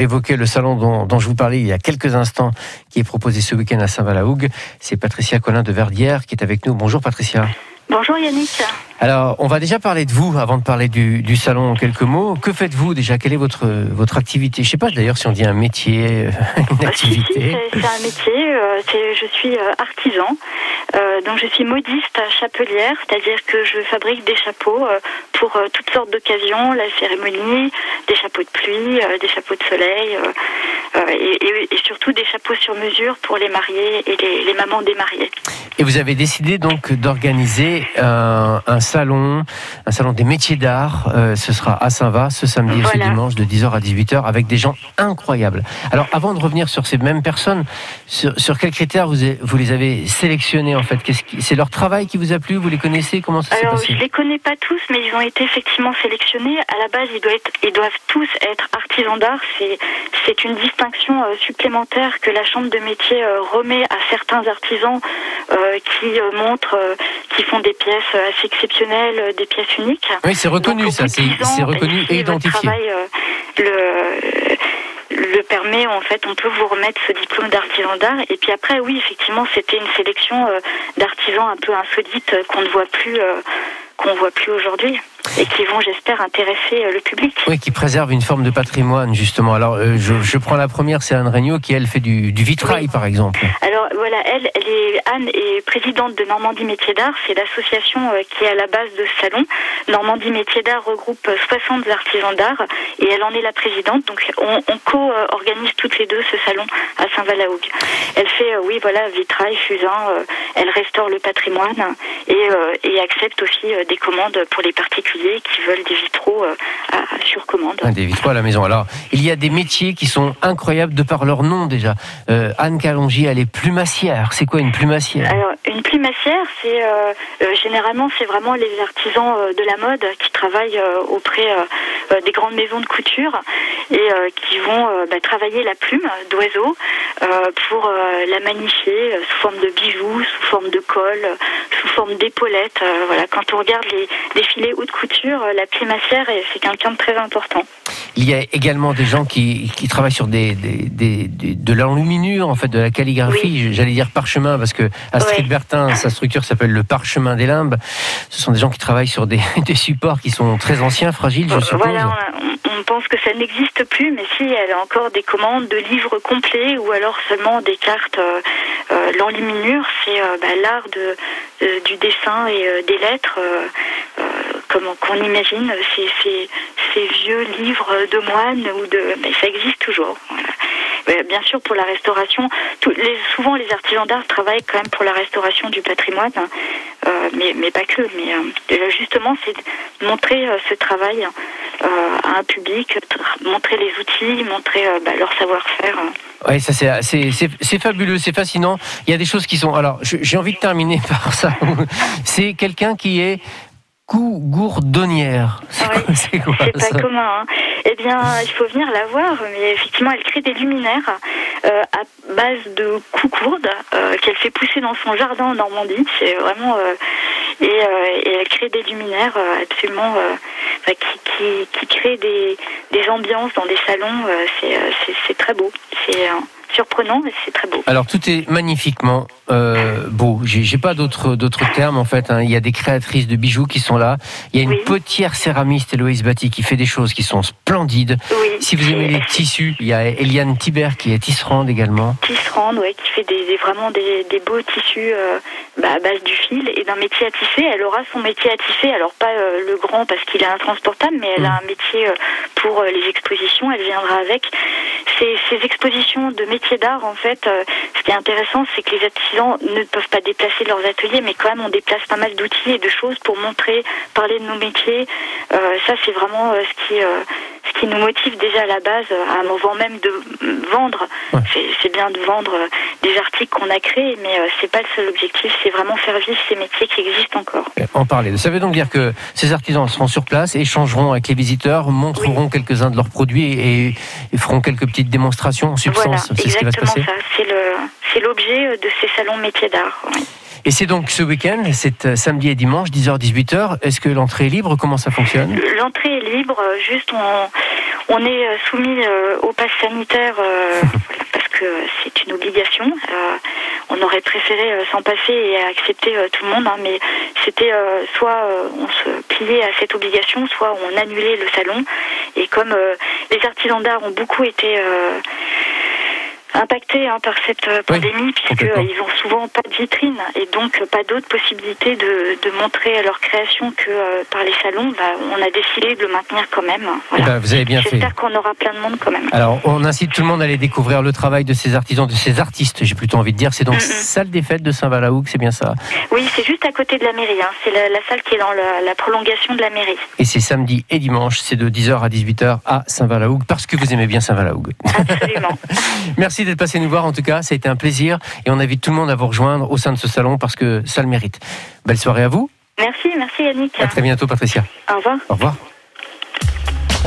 évoquer le salon dont, je vous parlais il y a quelques instants, qui est proposé ce week-end à Saint-Valahougue. C'est Patricia Colin de Verdière qui est avec nous. Bonjour Patricia. Bonjour Yannick. Alors, on va déjà parler de vous avant de parler du, du salon en quelques mots. Que faites-vous déjà? Quelle est votre, votre activité? Je ne sais pas d'ailleurs si on dit un métier, une activité. Si, si, c'est un métier. Euh, je suis euh, artisan. Euh, donc je suis modiste chapelière, c'est-à-dire que je fabrique des chapeaux pour toutes sortes d'occasions, la cérémonie, des chapeaux de pluie, des chapeaux de soleil, et, et, et, surtout des chapeaux sur mesure pour les mariés et les, les mamans des mariés. Et vous avez décidé donc d'organiser un, un, salon, un salon des métiers d'art. Euh, ce sera à Saint-Va ce samedi voilà. et ce dimanche de 10h à 18h avec des gens incroyables. Alors avant de revenir sur ces mêmes personnes, sur, sur quels critères vous, vous les avez sélectionnés en fait? C'est leur travail qui vous a plu? Vous les connaissez? Comment ça s'est passé? Je les connais pas tous, mais ils ont été effectivement sélectionnés. À la base, ils doivent, être, ils doivent tous être artisans d'art. C'est une distinction euh, supplémentaire que la Chambre de métier euh, remet à certains artisans euh, qui montrent, qui font des pièces assez exceptionnelles, des pièces uniques. Oui, c'est reconnu, Donc, ça, c'est reconnu et identifié. Travail, le, le permet, en fait, on peut vous remettre ce diplôme d'artisan d'art. Et puis après, oui, effectivement, c'était une sélection d'artisans un peu insolites qu'on ne voit plus, qu'on voit plus aujourd'hui et qui vont, j'espère, intéresser le public. Oui, qui préservent une forme de patrimoine, justement. Alors, euh, je, je, prends la première, c'est Anne Regnault, qui, elle, fait du, du vitrail, oui. par exemple. Alors, elle, est, Anne est présidente de Normandie Métiers d'Art. C'est l'association euh, qui est à la base de ce salon. Normandie Métiers d'Art regroupe 60 artisans d'art et elle en est la présidente. Donc, on, co-organise toutes les deux ce salon à Saint-Valahougue. Elle fait, euh, oui, voilà, vitrail, fusain, euh, elle restaure le patrimoine et, euh, accepte aussi des commandes pour les particuliers qui veulent des vitraux euh, à, sur commande. Des vitraux à la maison. Alors, il y a des métiers qui sont incroyables de par leur nom déjà. Euh, Anne Calongi, elle est plumassière. C'est quoi une plumassière? Alors, une plumassière, c'est euh, euh, généralement c'est vraiment les artisans euh, de la mode qui travaillent auprès des grandes maisons de couture et qui vont bah, travailler la plume d'oiseau pour la magnifier sous forme de bijoux, sous forme de col, sous forme d'épaulettes. voilà, quand on regarde les défilés haute couture, la plumassière c'est quelqu'un de très important. Il y a également des gens qui, qui travaillent sur des, des, des, des de l'enluminure, en fait, de la calligraphie. Oui. J'allais dire parchemin parce que Astrid ouais. Bertin, sa structure s'appelle le parchemin des limbes. Ce sont des gens qui travaillent sur des, supports qui sont très anciens, fragiles, je suppose. Voilà, on, on pense que ça n'existe plus, mais si, elle a encore des commandes de livres complets ou alors seulement des cartes. Euh, euh, L'enluminure, c'est euh, bah, l'art de, de, du dessin et des lettres comme qu'on imagine ces, ces, vieux livres de moines ou de mais ça existe toujours voilà. bien sûr pour la restauration tout, les, souvent les artisans d'art travaillent quand même pour la restauration du patrimoine euh, mais, pas que mais euh, justement c'est montrer euh, ce travail euh, à un public montrer les outils montrer bah, leur savoir-faire oui, ça c'est fabuleux, c'est fascinant. Il y a des choses qui sont. Alors, j'ai envie de terminer par ça. C'est quelqu'un qui est gourdonnière. C'est oui, pas commun. Hein. Eh bien, il faut venir la voir, mais effectivement, elle crée des luminaires euh, à base de coucourdes euh, qu'elle fait pousser dans son jardin en Normandie. C'est vraiment euh, et, euh, et, elle crée des luminaires euh, absolument qui, qui, qui créent des, des ambiances dans des salons. c'est très beau. C'est surprenant, mais c'est très beau. Alors tout est magnifiquement euh, beau. J'ai pas d'autres d'autres termes en fait. Hein. Il y a des créatrices de bijoux qui sont là. Il y a une oui. potière céramiste, Héloïse Batty, qui fait des choses qui sont splendides. Oui. Si vous aimez les tissus, il y a Eliane Thibert qui est tisserande également. Tisserande, oui, qui fait des, des vraiment des, des, beaux tissus euh, bah, à base du fil et d'un métier à tisser. Elle aura son métier à tisser, alors pas euh, le grand parce qu'il est intransportable, mais elle mmh. a un métier euh, pour les expositions. Elle viendra avec. Ces, ces expositions de métiers d'art, en fait, ce qui est intéressant, c'est que les artisans ne peuvent pas déplacer leurs ateliers, mais quand même on déplace pas mal d'outils et de choses pour montrer, parler de nos métiers. Euh, ça, c'est vraiment euh, ce qui ce qui nous motive déjà à la base, avant même de vendre. Ouais. C'est bien de vendre des articles qu'on a créés, mais c'est pas le seul objectif. C'est vraiment faire vivre ces métiers qui existent encore. En parler. Ça veut donc dire que ces artisans seront sur place, échangeront avec les visiteurs, montreront oui. quelques-uns de leurs produits et, et, feront quelques petites démonstrations en substance. Voilà, c'est ce qui va se passer. C'est l'objet de ces salons métiers d'art. Oui. Et c'est donc ce week-end, c'est euh, samedi et dimanche, 10h-18h. Est-ce que l'entrée est libre? Comment ça fonctionne? L'entrée est libre, juste on, on est soumis au pass sanitaire parce que c'est une obligation. on aurait préféré s'en passer et accepter tout le monde, hein, mais c'était soit on se pliait à cette obligation, soit on annulait le salon. Et comme les artisans d'art ont beaucoup été impactés hein, par cette euh, pandémie, puisqu'ils n'ont souvent pas de vitrine et donc pas d'autres possibilités de, de, montrer leur création que euh, par les salons. Bah, on a décidé de le maintenir quand même. Eh ben, vous avez bien fait. J'espère qu'on aura plein de monde quand même. Alors, on incite tout le monde à aller découvrir le travail de ces artisans, de ces artistes, j'ai plutôt envie de dire. C'est donc salle des fêtes de Saint-Valahougue, c'est bien ça Oui, c'est juste à côté de la mairie. Hein. C'est la, salle qui est dans la, prolongation de la mairie. Et c'est samedi et dimanche, c'est de 10h à 18h à Saint-Valahougue, parce que vous aimez bien Saint-Valahougue. Absolument. Merci d'être passé nous voir en tout cas, ça a été un plaisir et on invite tout le monde à vous rejoindre au sein de ce salon parce que ça le mérite. Belle soirée à vous. Merci, merci Yannick. À très bientôt Patricia. Au revoir. Au revoir.